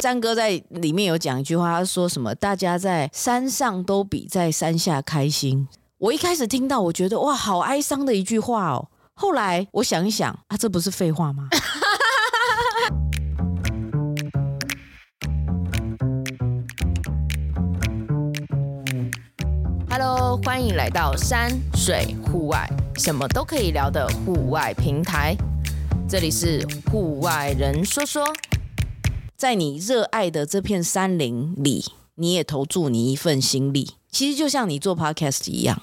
詹哥在里面有讲一句话，他说什么？大家在山上都比在山下开心。我一开始听到，我觉得哇，好哀伤的一句话哦。后来我想一想，啊，这不是废话吗？Hello，欢迎来到山水户外，什么都可以聊的户外平台。这里是户外人说说。在你热爱的这片山林里，你也投注你一份心力。其实就像你做 podcast 一样，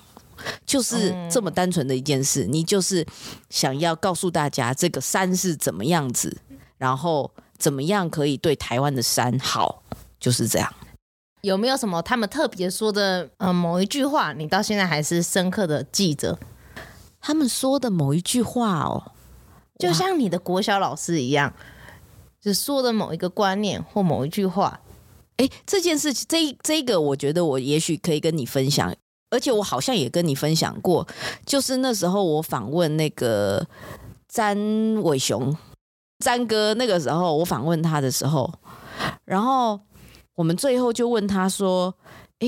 就是这么单纯的一件事。你就是想要告诉大家这个山是怎么样子，然后怎么样可以对台湾的山好，就是这样。有没有什么他们特别说的呃某一句话，你到现在还是深刻的记着？他们说的某一句话哦，就像你的国小老师一样。只说的某一个观念或某一句话，哎，这件事情，这这个，我觉得我也许可以跟你分享，而且我好像也跟你分享过，就是那时候我访问那个詹伟雄，詹哥，那个时候我访问他的时候，然后我们最后就问他说，哎。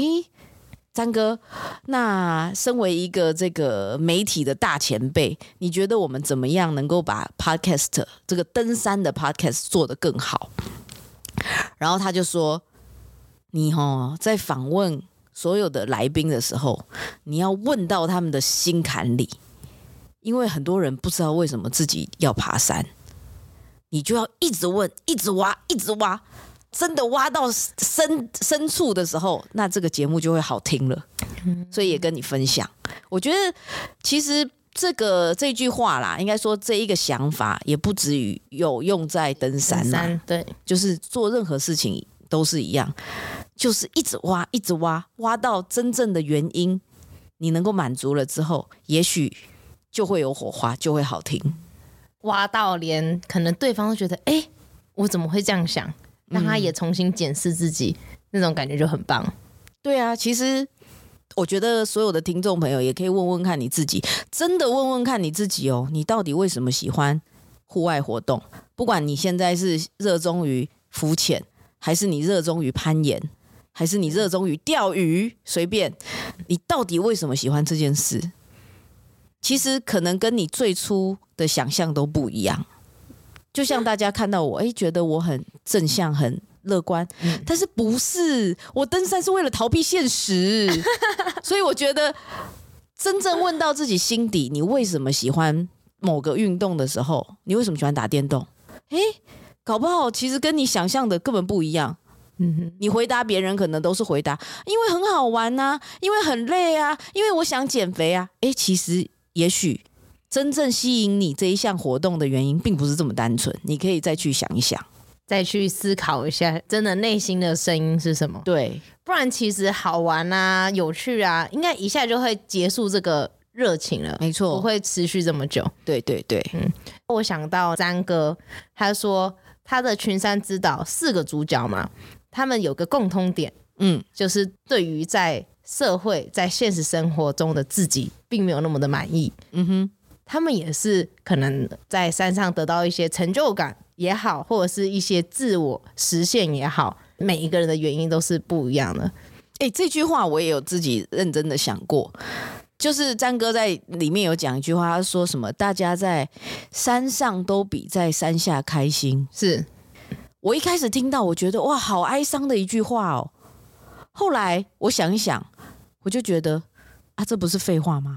詹哥，那身为一个这个媒体的大前辈，你觉得我们怎么样能够把 podcast 这个登山的 podcast 做得更好？然后他就说：“你哦，在访问所有的来宾的时候，你要问到他们的心坎里，因为很多人不知道为什么自己要爬山，你就要一直问，一直挖，一直挖。”真的挖到深深处的时候，那这个节目就会好听了。所以也跟你分享，我觉得其实这个这句话啦，应该说这一个想法也不止于有用在登山呐。山，对，就是做任何事情都是一样，就是一直挖，一直挖，挖到真正的原因，你能够满足了之后，也许就会有火花，就会好听。挖到连可能对方都觉得，哎，我怎么会这样想？让他也重新检视自己，嗯，那种感觉就很棒。对啊，其实我觉得所有的听众朋友也可以问问看你自己，真的问问看你自己哦，你到底为什么喜欢户外活动？不管你现在是热衷于浮潜，还是你热衷于攀岩，还是你热衷于钓鱼，随便，你到底为什么喜欢这件事？其实可能跟你最初的想象都不一样。就像大家看到我，哎，觉得我很正向、很乐观，但是不是？我登山是为了逃避现实，所以我觉得真正问到自己心底，你为什么喜欢某个运动的时候，你为什么喜欢打电动？哎，搞不好其实跟你想象的根本不一样。嗯哼，你回答别人可能都是回答，因为很好玩呐，因为很累啊，因为我想减肥啊。哎，其实也许。真正吸引你这一项活动的原因，并不是这么单纯。你可以再去想一想，再去思考一下，真的内心的声音是什么？对，不然其实好玩啊、有趣啊，应该一下就会结束这个热情了。没错，不会持续这么久。对对对，嗯，我想到詹哥，他说他的群山之岛四个主角嘛，他们有个共通点，嗯，就是对于在社会、在现实生活中的自己，并没有那么的满意。嗯哼。他们也是可能在山上得到一些成就感也好，或者是一些自我实现也好，每一个人的原因都是不一样的。哎，这句话我也有自己认真的想过，就是詹哥在里面有讲一句话，他说什么？大家在山上都比在山下开心。是我一开始听到，我觉得哇，好哀伤的一句话哦。后来我想一想，我就觉得啊，这不是废话吗？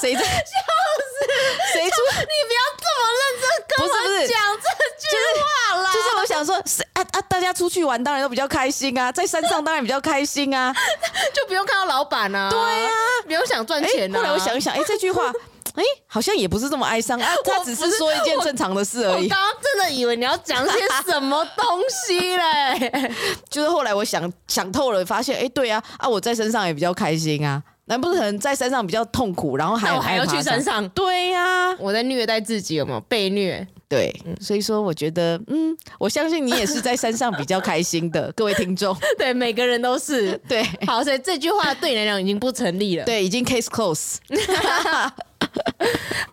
谁在 笑死？谁出？你不要这么认真跟我讲这句话啦！就是我想说，谁啊啊！大家出去玩当然都比较开心啊，在山上当然比较开心啊，就不用看到老板啊。对、啊，不用想赚钱、啊。后来我想一想，哎，这句话，哎，好像也不是这么哀伤啊。他只是说一件正常的事而已。我刚刚真的以为你要讲些什么东西嘞？就是后来我想想透了，发现，哎，对啊，啊，我在身上也比较开心啊。难不成在山上比较痛苦，然后还还要去山上？对呀、啊，我在虐待自己，有没有被虐？对，所以说我觉得，嗯，我相信你也是在山上比较开心的，各位听众。对，每个人都是。对，好，所以这句话对你来讲已经不成立了。对，已经 case close。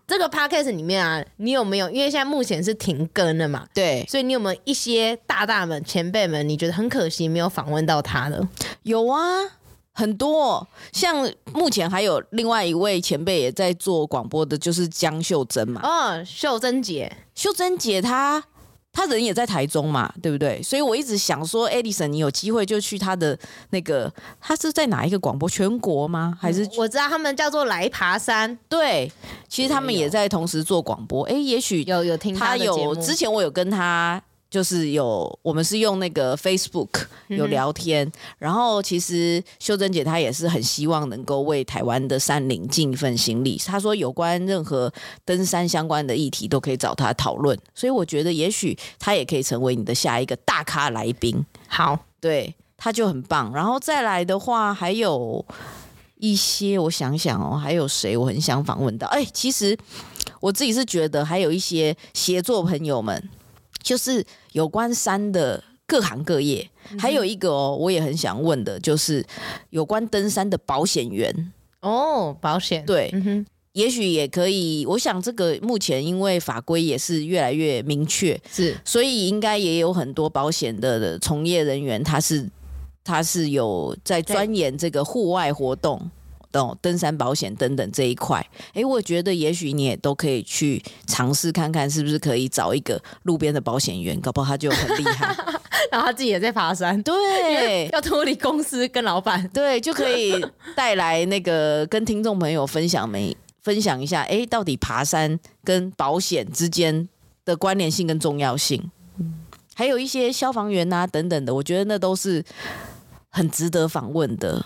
这个 podcast 里面啊，你有没有？因为现在目前是停更了嘛，对，所以你有没有一些大大们、前辈们，你觉得很可惜没有访问到他的？有啊，很多。像目前还有另外一位前辈也在做广播的，就是江秀珍嘛。哦，秀珍姐，秀珍姐她。她人也在台中嘛，对不对？所以我一直想说，Edison，你有机会就去她的那个，她是在哪一个广播？全国吗？还是、嗯、我知道他们叫做来爬山。对，其实他们也在同时做广播。哎，也许有有听他有之前我有跟他。就是有，我们是用那个 Facebook 有聊天，嗯、然后其实秀珍姐她也是很希望能够为台湾的山林尽一份心力。她说有关任何登山相关的议题都可以找她讨论，所以我觉得也许她也可以成为你的下一个大咖来宾。好，对，她就很棒。然后再来的话，还有一些我想想哦，还有谁我很想访问到？哎，其实我自己是觉得还有一些协作朋友们。就是有关山的各行各业，嗯、还有一个哦，我也很想问的，就是有关登山的保险员。哦，保险。对，嗯、哼。也许也可以。我想这个目前因为法规也是越来越明确，是，所以应该也有很多保险的从业人员，他是他是有在钻研这个户外活动。登山保险等等这一块，哎，我觉得也许你也都可以去尝试看看，是不是可以找一个路边的保险员，搞不好他就很厉害，然后他自己也在爬山，对，要脱离公司跟老板，对，就可以带来那个跟听众朋友分享没分享一下，哎，到底爬山跟保险之间的关联性跟重要性，还有一些消防员啊等等的，我觉得那都是很值得访问的。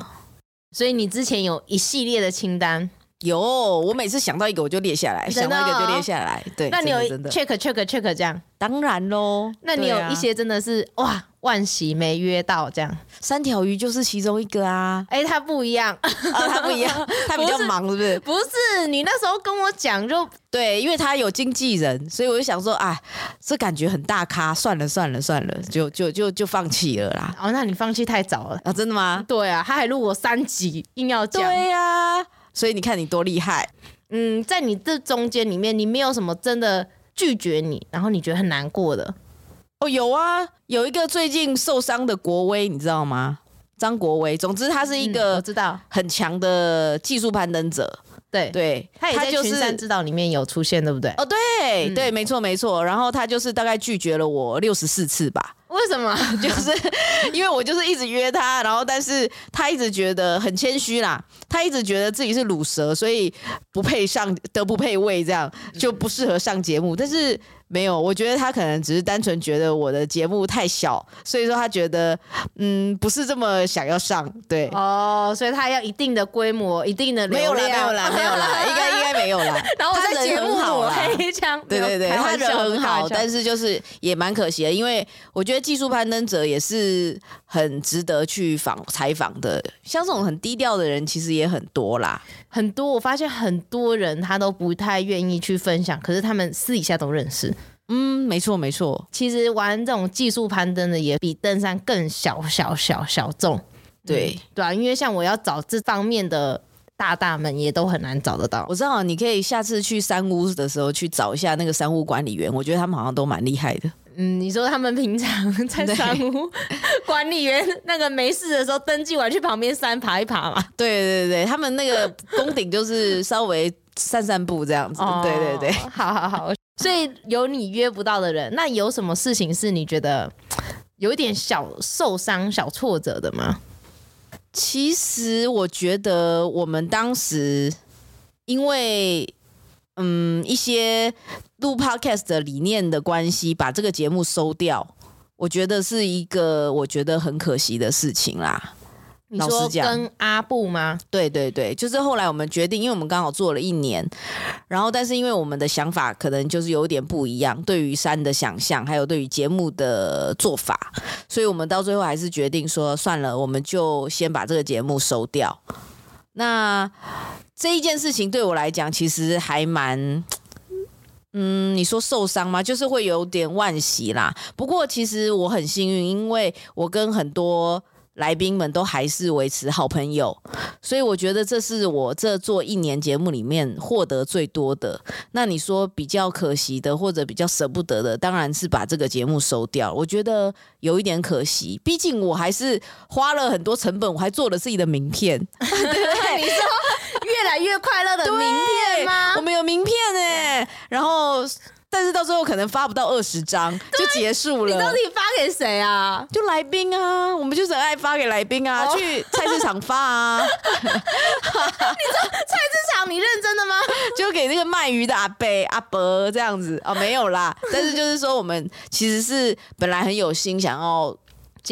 所以你之前有一系列的清单，有，我每次想到一个我就列下来，想到一个就列下来。对，那你有 check check check 这样？当然喽。那你有一些真的是哇，万喜没约到这样？三条鱼就是其中一个啊。哎，他不一样，他不一样，他比较忙，是不是？不是，你那时候跟我讲就对，因为他有经纪人，所以我就想说，啊，这感觉很大咖，算了算了算了，就就就就放弃了啦。哦，那你放弃太早了啊？真的吗？对啊，他还录我三集，硬要讲。对呀，所以你看你多厉害。嗯，在你这中间里面，你没有什么真的拒绝你，然后你觉得很难过的。哦，有啊，有一个最近受伤的国威，你知道吗？张国威。总之，他是一个我知道很强的技术攀登者。对对，他也在群山之岛里面有出现，对不对？哦，对对，没错没错。然后他就是大概拒绝了我六十四次吧。为什么？就是 因为我就是一直约他，然后但是他一直觉得很谦虚啦，他一直觉得自己是卤蛇，所以不配上，德不配位，这样就不适合上节目。但是。没有，我觉得他可能只是单纯觉得我的节目太小，所以说他觉得嗯不是这么想要上，对哦，所以他要一定的规模，一定的流量，没有啦，没有啦，没有啦，应该应该没有啦。然后我在节目好黑枪，对对对，他人很好，但是就是也蛮可惜的，因为我觉得技术攀登者也是很值得去访采访的，像这种很低调的人其实也很多啦，很多。我发现很多人他都不太愿意去分享，可是他们私底下都认识。嗯，没错没错。其实玩这种技术攀登的也比登山更小小小小众，对、嗯、对啊，因为像我要找这方面的大大们也都很难找得到。我知道你可以下次去山屋的时候去找一下那个山屋管理员，我觉得他们好像都蛮厉害的。嗯，你说他们平常在 山屋管理员那个没事的时候登记完去旁边山爬一爬嘛？对对对，他们那个 攻顶就是稍微散散步这样子。哦、对对对，好好好。所以有你约不到的人，那有什么事情是你觉得 有一点小受伤、小挫折的吗？其实我觉得我们当时因为嗯一些录 podcast 的理念的关系，把这个节目收掉，我觉得是一个我觉得很可惜的事情啦。你说跟阿布吗？对对对，就是后来我们决定，因为我们刚好做了一年，然后但是因为我们的想法可能就是有点不一样，对于山的想象，还有对于节目的做法，所以我们到最后还是决定说算了，我们就先把这个节目收掉。那这一件事情对我来讲，其实还蛮，嗯，你说受伤吗？就是会有点惋惜啦。不过其实我很幸运，因为我跟很多。来宾们都还是维持好朋友，所以我觉得这是我这做一年节目里面获得最多的。那你说比较可惜的，或者比较舍不得的，当然是把这个节目收掉。我觉得有一点可惜，毕竟我还是花了很多成本，我还做了自己的名片。对 你说越来越快乐的名片 吗？我们有名片哎、欸，然后。但是到最后可能发不到二十张就结束了。你到底发给谁啊？就来宾啊，我们就爱发给来宾啊，哦、去菜市场发啊。你说菜市场，你认真的吗？就给那个卖鱼的阿伯阿伯这样子哦，没有啦。但是就是说，我们其实是本来很有心想要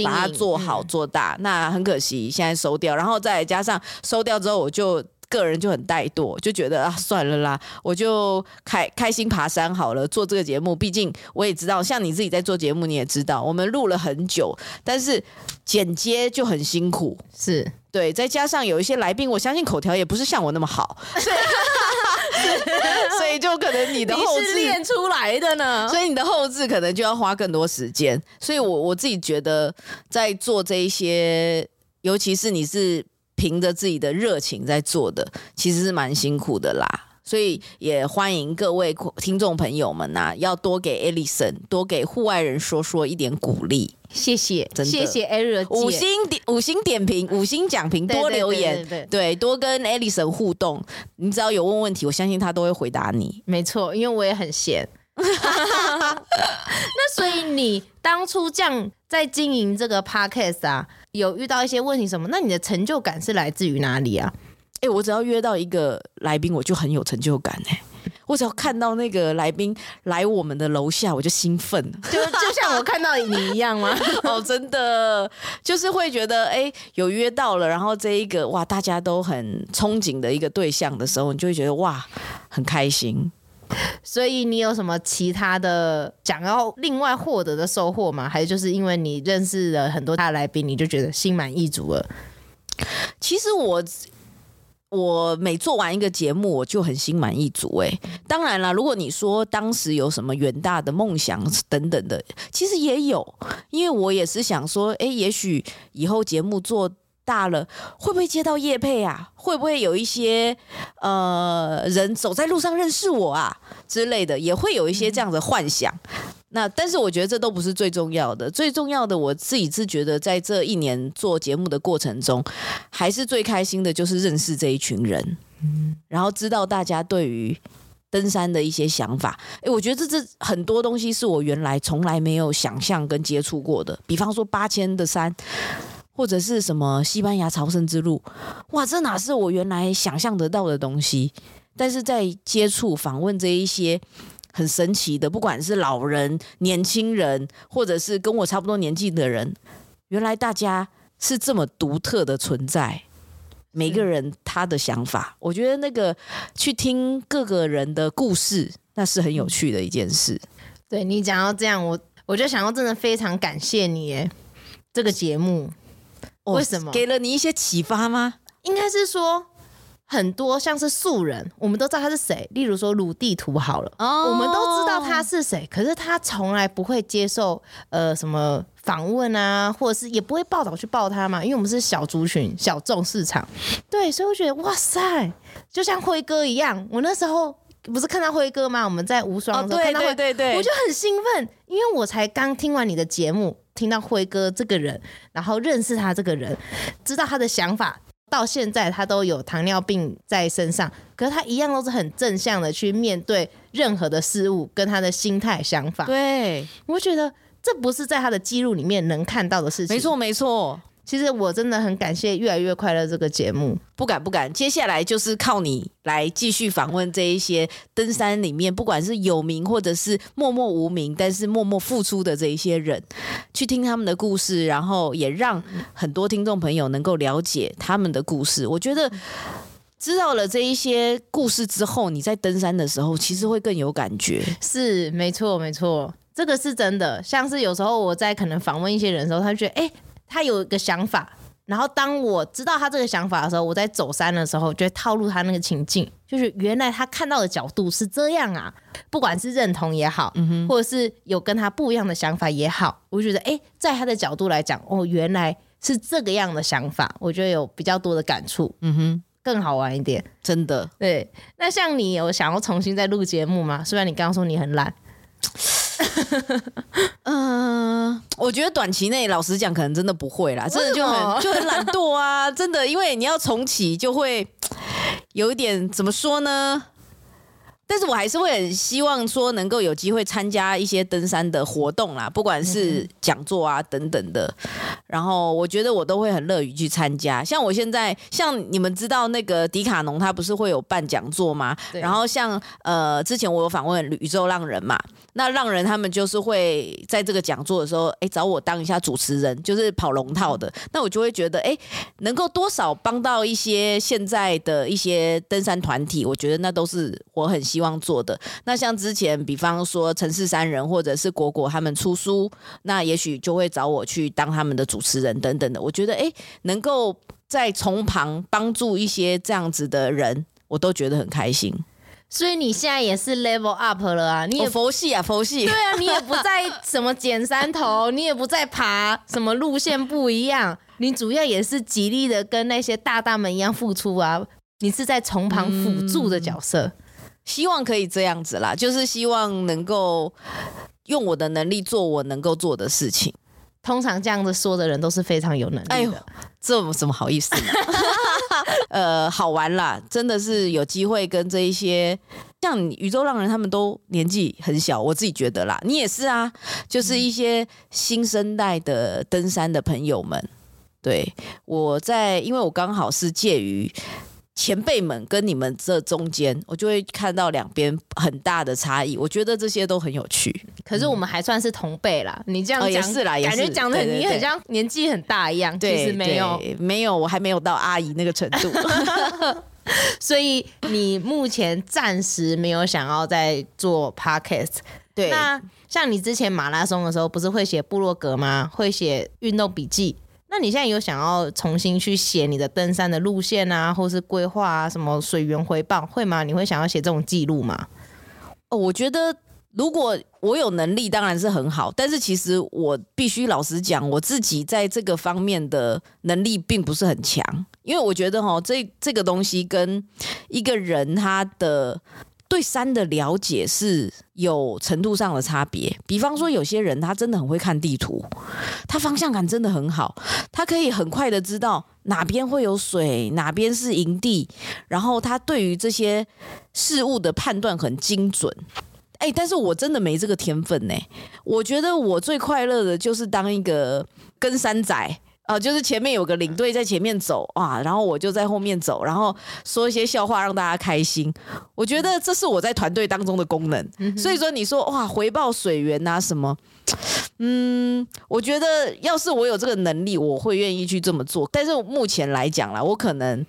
把它做好做大，那很可惜现在收掉，然后再加上收掉之后，我就。个人就很怠惰，就觉得啊，算了啦，我就开开心爬山好了。做这个节目，毕竟我也知道，像你自己在做节目，你也知道，我们录了很久，但是剪接就很辛苦，是对。再加上有一些来宾，我相信口条也不是像我那么好，所以，所以就可能你的后置练出来的呢，所以你的后置可能就要花更多时间。所以我我自己觉得，在做这一些，尤其是你是。凭着自己的热情在做的，其实是蛮辛苦的啦。所以也欢迎各位听众朋友们呐、啊，要多给 Alison，多给户外人说说一点鼓励。谢谢，真的谢谢五星点五星点评，五星奖评，多留言，对，对，对，对，对，多跟 Alison 互动。你只要有问问题，我相信他都会回答你。没错，因为我也很闲。那所以你当初这样在经营这个 podcast 啊，有遇到一些问题什么？那你的成就感是来自于哪里啊？哎、欸，我只要约到一个来宾，我就很有成就感哎、欸。我只要看到那个来宾来我们的楼下，我就兴奋，就就像我看到你一样吗？哦，真的，就是会觉得哎、欸，有约到了，然后这一个哇，大家都很憧憬的一个对象的时候，你就会觉得哇，很开心。所以你有什么其他的想要另外获得的收获吗？还是就是因为你认识了很多大来宾，你就觉得心满意足了？其实我我每做完一个节目，我就很心满意足。哎，当然了，如果你说当时有什么远大的梦想等等的，其实也有，因为我也是想说，哎，也许以后节目做。大了会不会接到叶配啊？会不会有一些呃人走在路上认识我啊之类的？也会有一些这样的幻想。那但是我觉得这都不是最重要的，最重要的我自己是觉得在这一年做节目的过程中，还是最开心的就是认识这一群人，然后知道大家对于登山的一些想法。诶，我觉得这这很多东西是我原来从来没有想象跟接触过的，比方说八千的山。或者是什么西班牙朝圣之路，哇，这哪是我原来想象得到的东西？但是在接触访问这一些很神奇的，不管是老人、年轻人，或者是跟我差不多年纪的人，原来大家是这么独特的存在。每个人他的想法，我觉得那个去听各个人的故事，那是很有趣的一件事。对，你讲到这样，我我就想要真的非常感谢你耶，这个节目。为什么给了你一些启发吗？应该是说很多像是素人，我们都知道他是谁。例如说鲁地图好了，哦，我们都知道他是谁，可是他从来不会接受呃什么访问啊，或者是也不会报道去报他嘛，因为我们是小族群、小众市场。对，所以我觉得哇塞，就像辉哥一样，我那时候不是看到辉哥吗？我们在无双的时候看到辉哥，对对对对，我就很兴奋，因为我才刚听完你的节目。听到辉哥这个人，然后认识他这个人，知道他的想法，到现在他都有糖尿病在身上，可是他一样都是很正向的去面对任何的事物，跟他的心态想法。对，我觉得这不是在他的记录里面能看到的事情。没错，没错。其实我真的很感谢《越来越快乐》这个节目，不敢不敢。接下来就是靠你来继续访问这一些登山里面，不管是有名或者是默默无名，但是默默付出的这一些人，去听他们的故事，然后也让很多听众朋友能够了解他们的故事。我觉得知道了这一些故事之后，你在登山的时候，其实会更有感觉。是，没错，没错，这个是真的。像是有时候我在可能访问一些人的时候，他就觉得，哎。他有一个想法，然后当我知道他这个想法的时候，我在走山的时候就会套路他那个情境，就是原来他看到的角度是这样啊，不管是认同也好，嗯，或者是有跟他不一样的想法也好，我觉得哎，在他的角度来讲，哦，原来是这个样的想法，我觉得有比较多的感触，嗯哼，更好玩一点，真的。对，那像你有想要重新再录节目吗？虽然你刚刚说你很懒。嗯、呃，我觉得短期内老实讲，可能真的不会啦，真的就很就很懒惰啊，真的，因为你要重启，就会有一点怎么说呢？但是我还是会很希望说能够有机会参加一些登山的活动啦，不管是讲座啊等等的。然后我觉得我都会很乐于去参加。像我现在，像你们知道那个迪卡侬，他不是会有办讲座吗？然后像呃，之前我有访问宇宙浪人嘛，那浪人他们就是会在这个讲座的时候，哎，找我当一下主持人，就是跑龙套的。那我就会觉得，哎，能够多少帮到一些现在的一些登山团体，我觉得那都是我很。希望做的。那像之前，比方说城市三人或者是果果他们出书，那也许就会找我去当他们的主持人等等的。我觉得，哎，能够在从旁帮助一些这样子的人，我都觉得很开心。所以你现在也是 level up 了啊！你也、哦、佛系啊，佛系。对啊，你也不在什么捡山头，你也不在爬什么路线不一样，你主要也是极力的跟那些大大们一样付出啊！你是在从旁辅助的角色。嗯希望可以这样子啦，就是希望能够用我的能力做我能够做的事情。通常这样子说的人都是非常有能力的。哎呦，这怎么好意思呢？呃，好玩啦，真的是有机会跟这一些像宇宙浪人他们都年纪很小，我自己觉得啦，你也是啊，就是一些新生代的登山的朋友们。对，我在，因为我刚好是介于。前辈们跟你们这中间，我就会看到两边很大的差异。我觉得这些都很有趣。可是我们还算是同辈啦，嗯、你这样讲、哦、也是啦，也是感觉讲的你很像年纪很大一样。对，其实没有，没有，我还没有到阿姨那个程度。所以你目前暂时没有想要再做 podcast。对，那像你之前马拉松的时候，不是会写部落格吗？会写运动笔记。那你现在有想要重新去写你的登山的路线啊，或是规划啊，什么水源回报会吗？你会想要写这种记录吗？哦，我觉得如果我有能力，当然是很好。但是其实我必须老实讲，我自己在这个方面的能力并不是很强，因为我觉得哈，这这个东西跟一个人他的。对山的了解是有程度上的差别。比方说，有些人他真的很会看地图，他方向感真的很好，他可以很快的知道哪边会有水，哪边是营地，然后他对于这些事物的判断很精准。哎，但是我真的没这个天分呢。我觉得我最快乐的就是当一个跟山仔。呃，就是前面有个领队在前面走啊，然后我就在后面走，然后说一些笑话让大家开心。我觉得这是我在团队当中的功能。所以说，你说哇，回报水源啊什么，嗯，我觉得要是我有这个能力，我会愿意去这么做。但是目前来讲啦，我可能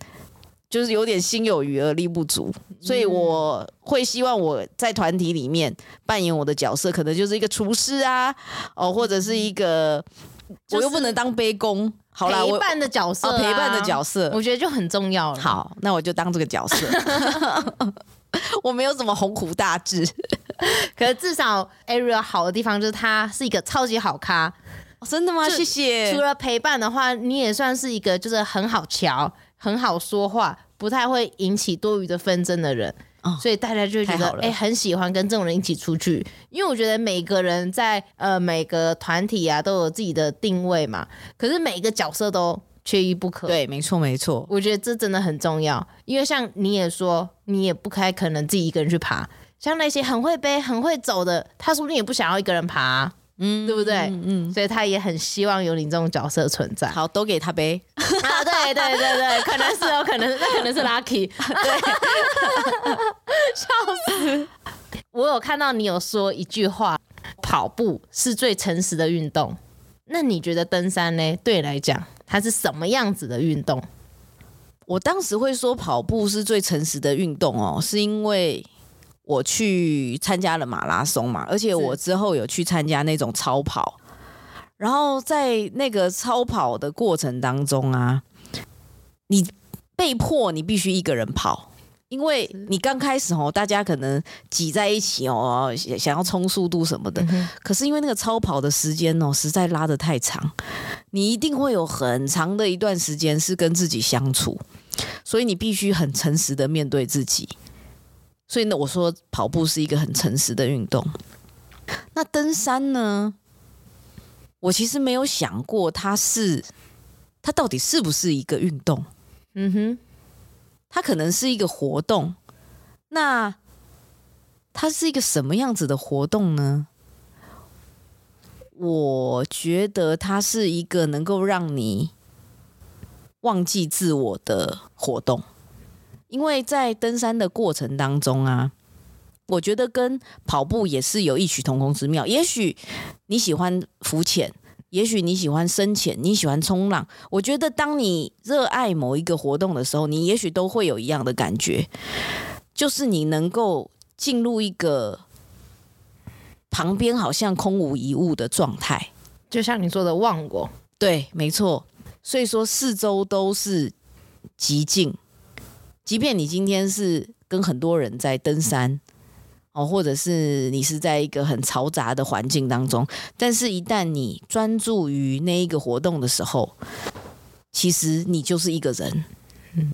就是有点心有余而力不足，所以我会希望我在团体里面扮演我的角色，可能就是一个厨师啊，哦，或者是一个。我又不能当杯弓，好啦，陪伴的角色、啊哦，陪伴的角色，我觉得就很重要了。好，那我就当这个角色。我没有什么鸿鹄大志，可是至少 Ariel 好的地方就是他是一个超级好咖。哦、真的吗？谢谢。除了陪伴的话，你也算是一个就是很好瞧、很好说话、不太会引起多余的纷争的人。所以大家就觉得哎、欸，很喜欢跟这种人一起出去，因为我觉得每个人在呃每个团体啊都有自己的定位嘛，可是每一个角色都缺一不可。对，没错没错，我觉得这真的很重要，因为像你也说，你也不太可能自己一个人去爬，像那些很会背、很会走的，他说不定也不想要一个人爬、啊。嗯，对不对？嗯，嗯，所以他也很希望有你这种角色存在。好，都给他呗。啊，对对对对，可能是哦，可能那可能是 Lucky。对，笑死！我有看到你有说一句话，跑步是最诚实的运动。那你觉得登山呢？对你来讲，它是什么样子的运动？我当时会说跑步是最诚实的运动哦，是因为。我去参加了马拉松嘛，而且我之后有去参加那种超跑，然后在那个超跑的过程当中啊，你被迫你必须一个人跑，因为你刚开始哦，大家可能挤在一起哦，想要冲速度什么的。嗯、可是因为那个超跑的时间哦，实在拉得太长，你一定会有很长的一段时间是跟自己相处，所以你必须很诚实的面对自己。所以呢，我说跑步是一个很诚实的运动。那登山呢？我其实没有想过它是，它到底是不是一个运动？嗯哼。它可能是一个活动，那它是一个什么样子的活动呢？我觉得它是一个能够让你忘记自我的活动，因为在登山的过程当中啊，我觉得跟跑步也是有异曲同工之妙。也许你喜欢浮潜。也许你喜欢深潜，你喜欢冲浪。我觉得，当你热爱某一个活动的时候，你也许都会有一样的感觉，就是你能够进入一个旁边好像空无一物的状态，就像你说的忘我。对，没错。所以说，四周都是极静，即便你今天是跟很多人在登山。哦，或者是你是在一个很嘈杂的环境当中，但是，一旦你专注于那一个活动的时候，其实你就是一个人，嗯，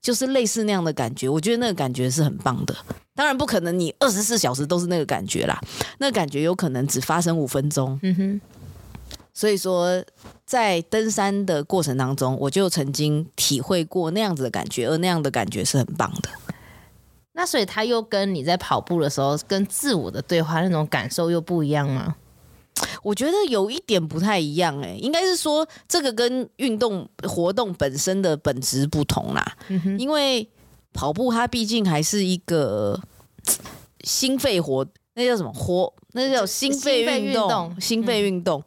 就是类似那样的感觉。我觉得那个感觉是很棒的。当然，不可能你二十四小时都是那个感觉啦，那感觉有可能只发生五分钟。嗯哼。所以说，在登山的过程当中，我就曾经体会过那样子的感觉，而那样的感觉是很棒的。那所以他又跟你在跑步的时候跟自我的对话那种感受又不一样吗？我觉得有一点不太一样诶、欸，应该是说这个跟运动活动本身的本质不同啦。嗯，因为跑步它毕竟还是一个 心肺活，那叫什么活？那叫心肺运动，心肺运动。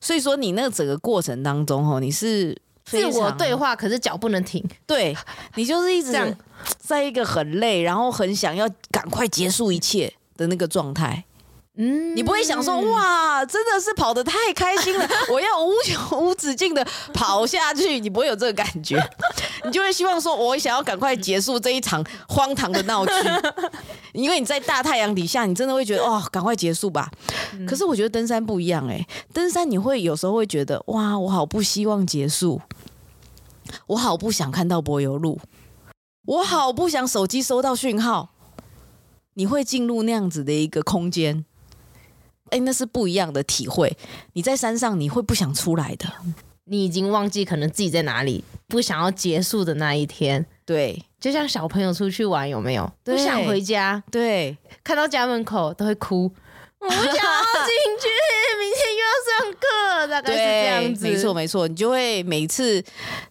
所以说你那个整个过程当中哦，你是自我对话，可是脚不能停。对，你就是一直 这样。在一个很累，然后很想要赶快结束一切的那个状态，嗯，你不会想说哇，真的是跑得太开心了，我要无穷无止境的跑下去，你不会有这个感觉，你就会希望说，我想要赶快结束这一场荒唐的闹剧，因为你在大太阳底下，你真的会觉得哦，赶快结束吧。可是我觉得登山不一样诶，登山你会有时候会觉得哇，我好不希望结束，我好不想看到柏油路。我好不想手机收到讯号，你会进入那样子的一个空间，哎，那是不一样的体会。你在山上，你会不想出来的，你已经忘记可能自己在哪里，不想要结束的那一天。对，就像小朋友出去玩，有没有？不想回家，对，看到家门口都会哭。我不想要进去，明天又要上课，大概是这样子。没错没错，你就会每次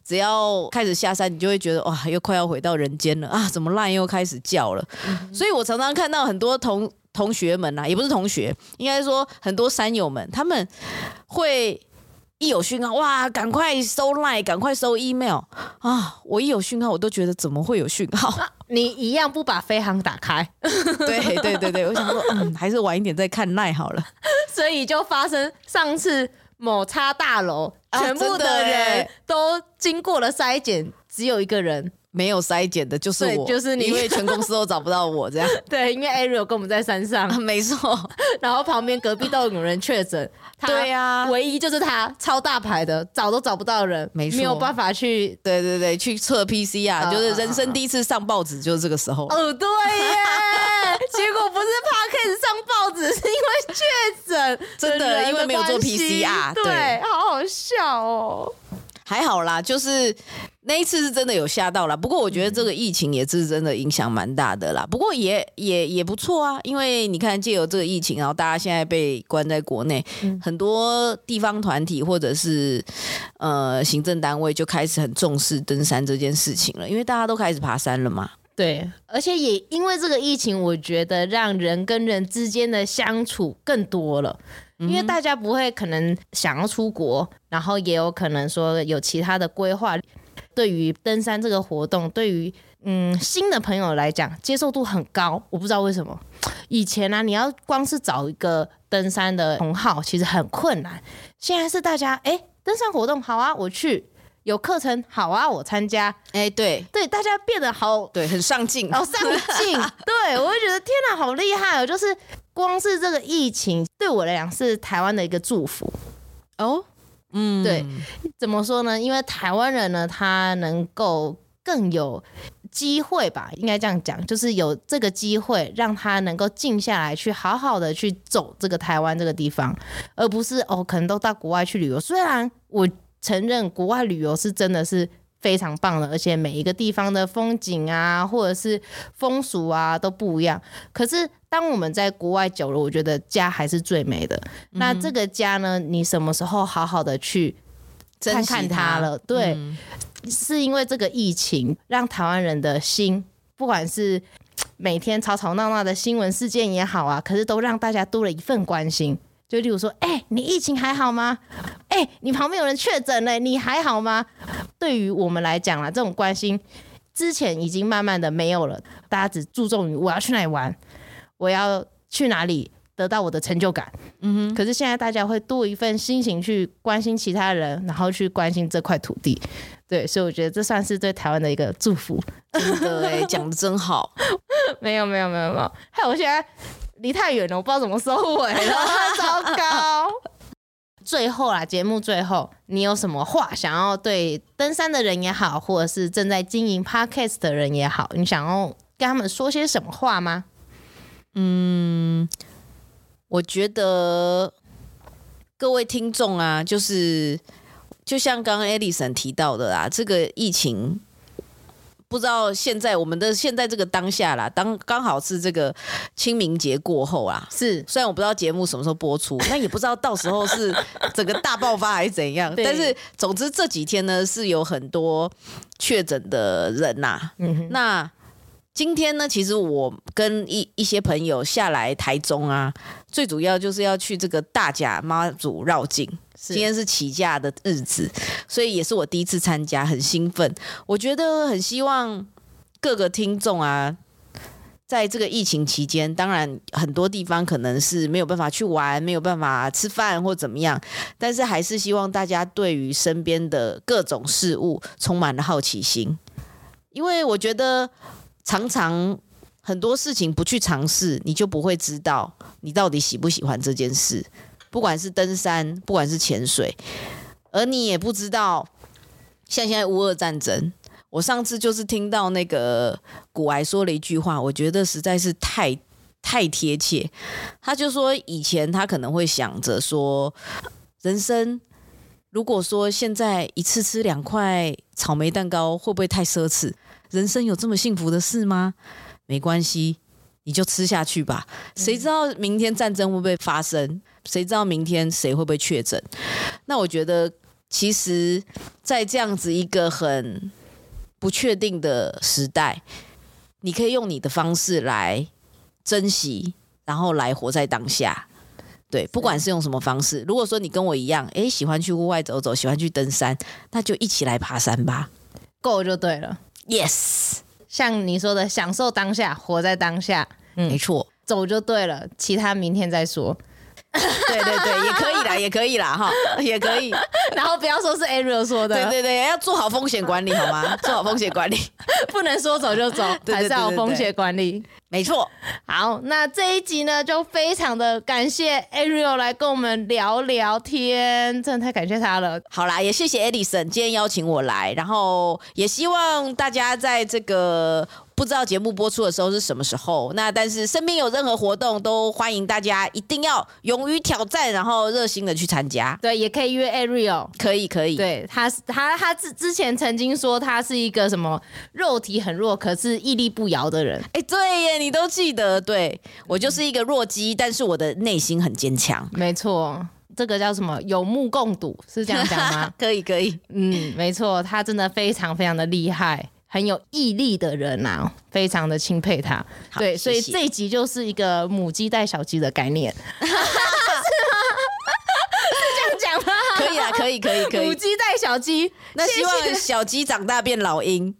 只要开始下山，你就会觉得哇，又快要回到人间了啊！怎么 LINE 又开始叫了？嗯、所以我常常看到很多同同学们呐，也不是同学，应该说很多山友们，他们会。一有讯号，哇，赶快收 line，赶快收 email 啊！我一有讯号，我都觉得怎么会有讯号？你一样不把飞航打开？对对对对，我想说，嗯，还是晚一点再看 line 好了。所以就发生上次某差大楼，全部的人都经过了筛检，只有一个人。没有筛检的就是我，就是你，因为全公司都找不到我这样。对，因为 Ariel 跟我们在山上，啊、没错。然后旁边隔壁都有人确诊，对呀，唯一就是他超大牌的，找都找不到人，没错，没有办法去，对对对，去测 PCR，就是人生第一次上报纸，就是这个时候。哦，对耶，结果不是 Podcast 上报纸，是因为确诊，真的，因为没有做 PCR，对，对，好好笑哦。还好啦，就是那一次是真的有吓到啦。不过我觉得这个疫情也是真的影响蛮大的啦。不过也也也不错啊，因为你看借由这个疫情，然后大家现在被关在国内，嗯、很多地方团体或者是呃行政单位就开始很重视登山这件事情了，因为大家都开始爬山了嘛。对，而且也因为这个疫情，我觉得让人跟人之间的相处更多了。因为大家不会可能想要出国，然后也有可能说有其他的规划。对于登山这个活动，对于嗯新的朋友来讲，接受度很高。我不知道为什么，以前呢、啊，你要光是找一个登山的同好，其实很困难。现在是大家哎，登山活动好啊，我去，有课程好啊，我参加。哎，对对，大家变得好，对，很上进，好上进。对，我会觉得天哪，好厉害哦！就是光是这个疫情对我来讲是台湾的一个祝福哦。嗯，对，怎么说呢？因为台湾人呢，他能够更有机会吧，应该这样讲，就是有这个机会让他能够静下来，去好好的去走这个台湾这个地方，而不是哦，可能都到国外去旅游。虽然我。承认国外旅游是真的是非常棒的，而且每一个地方的风景啊，或者是风俗啊都不一样。可是当我们在国外久了，我觉得家还是最美的。嗯、那这个家呢，你什么时候好好的去看看它了？对，嗯、是因为这个疫情让台湾人的心，不管是每天吵吵闹闹的新闻事件也好啊，可是都让大家多了一份关心。就例如说，哎、欸，你疫情还好吗？哎、欸，你旁边有人确诊了，你还好吗？对于我们来讲啊，这种关心之前已经慢慢的没有了，大家只注重于我要去哪里玩，我要去哪里得到我的成就感。嗯哼。可是现在大家会多一份心情去关心其他人，然后去关心这块土地。对，所以我觉得这算是对台湾的一个祝福。真的哎，讲的真好。没有没有没有没有，害我现在。离太远了，我不知道怎么收尾了，糟糕。最后啦，节目最后，你有什么话想要对登山的人也好，或者是正在经营 Podcast 的人也好，你想要跟他们说些什么话吗？嗯，我觉得各位听众啊，就是就像刚刚 Alison 提到的啦，这个疫情。不知道现在我们的现在这个当下啦，当刚好是这个清明节过后啊，是虽然我不知道节目什么时候播出，那也不知道到时候是整个大爆发还是怎样，但是总之这几天呢是有很多确诊的人呐、啊。嗯哼，那今天呢，其实我跟一一些朋友下来台中啊，最主要就是要去这个大甲妈祖绕境。今天是起驾的日子，所以也是我第一次参加，很兴奋。我觉得很希望各个听众啊，在这个疫情期间，当然很多地方可能是没有办法去玩，没有办法吃饭或怎么样，但是还是希望大家对于身边的各种事物充满了好奇心，因为我觉得常常很多事情不去尝试，你就不会知道你到底喜不喜欢这件事。不管是登山，不管是潜水，而你也不知道，像现在乌俄战争，我上次就是听到那个古埃说了一句话，我觉得实在是太太贴切。他就说，以前他可能会想着说，人生如果说现在一次吃两块草莓蛋糕，会不会太奢侈？人生有这么幸福的事吗？没关系，你就吃下去吧。谁知道明天战争会不会发生？谁知道明天谁会不会确诊？那我觉得，其实，在这样子一个很不确定的时代，你可以用你的方式来珍惜，然后来活在当下。对，不管是用什么方式。如果说你跟我一样，诶，喜欢去户外走走，喜欢去登山，那就一起来爬山吧，够就对了。Yes，像你说的，享受当下，活在当下。嗯，没错，走就对了，其他明天再说。对对对，也可以啦，也可以啦，哈，也可以。然后不要说是 Ariel 说的，对对对，要做好风险管理，好吗？做好风险管理，不能说走就走，还是要风险管理。没错。好，那这一集呢，就非常的感谢 Ariel 来跟我们聊聊天，真的太感谢他了。好啦，也谢谢 Edison 今天邀请我来，然后也希望大家在这个。不知道节目播出的时候是什么时候，那但是身边有任何活动都欢迎大家一定要勇于挑战，然后热心的去参加。对，也可以约 Ariel，可以可以。对，他他他之之前曾经说他是一个什么肉体很弱，可是屹立不摇的人。哎，对耶，你都记得。对，我就是一个弱鸡，但是我的内心很坚强。没错，这个叫什么？有目共睹，是这样讲吗？可以可以。嗯，没错，他真的非常非常的厉害。很有毅力的人呐、啊，非常的钦佩他。对。所以这一集就是一个母鸡带小鸡的概念，是吗？是这样讲吗？可以啊，可以，可以，可以。母鸡带小鸡，那希望小鸡长大变老鹰。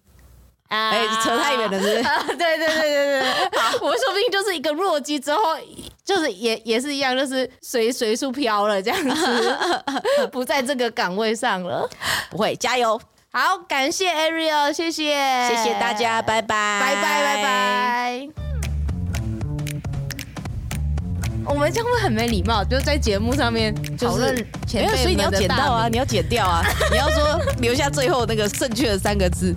哎、欸，扯太远了，是不是？啊、对对对对对。好，我说不定就是一个弱鸡之后，就是也也是一样，就是随随处飘了这样子，不在这个岗位上了。不会，加油。好，感谢 Ariel，谢谢，谢谢大家，拜拜，拜拜，拜拜。我们这样会很没礼貌，就是在节目上面讨论前有，所以你要剪到啊，你要剪掉啊，你要说留下最后那个正确的三个字。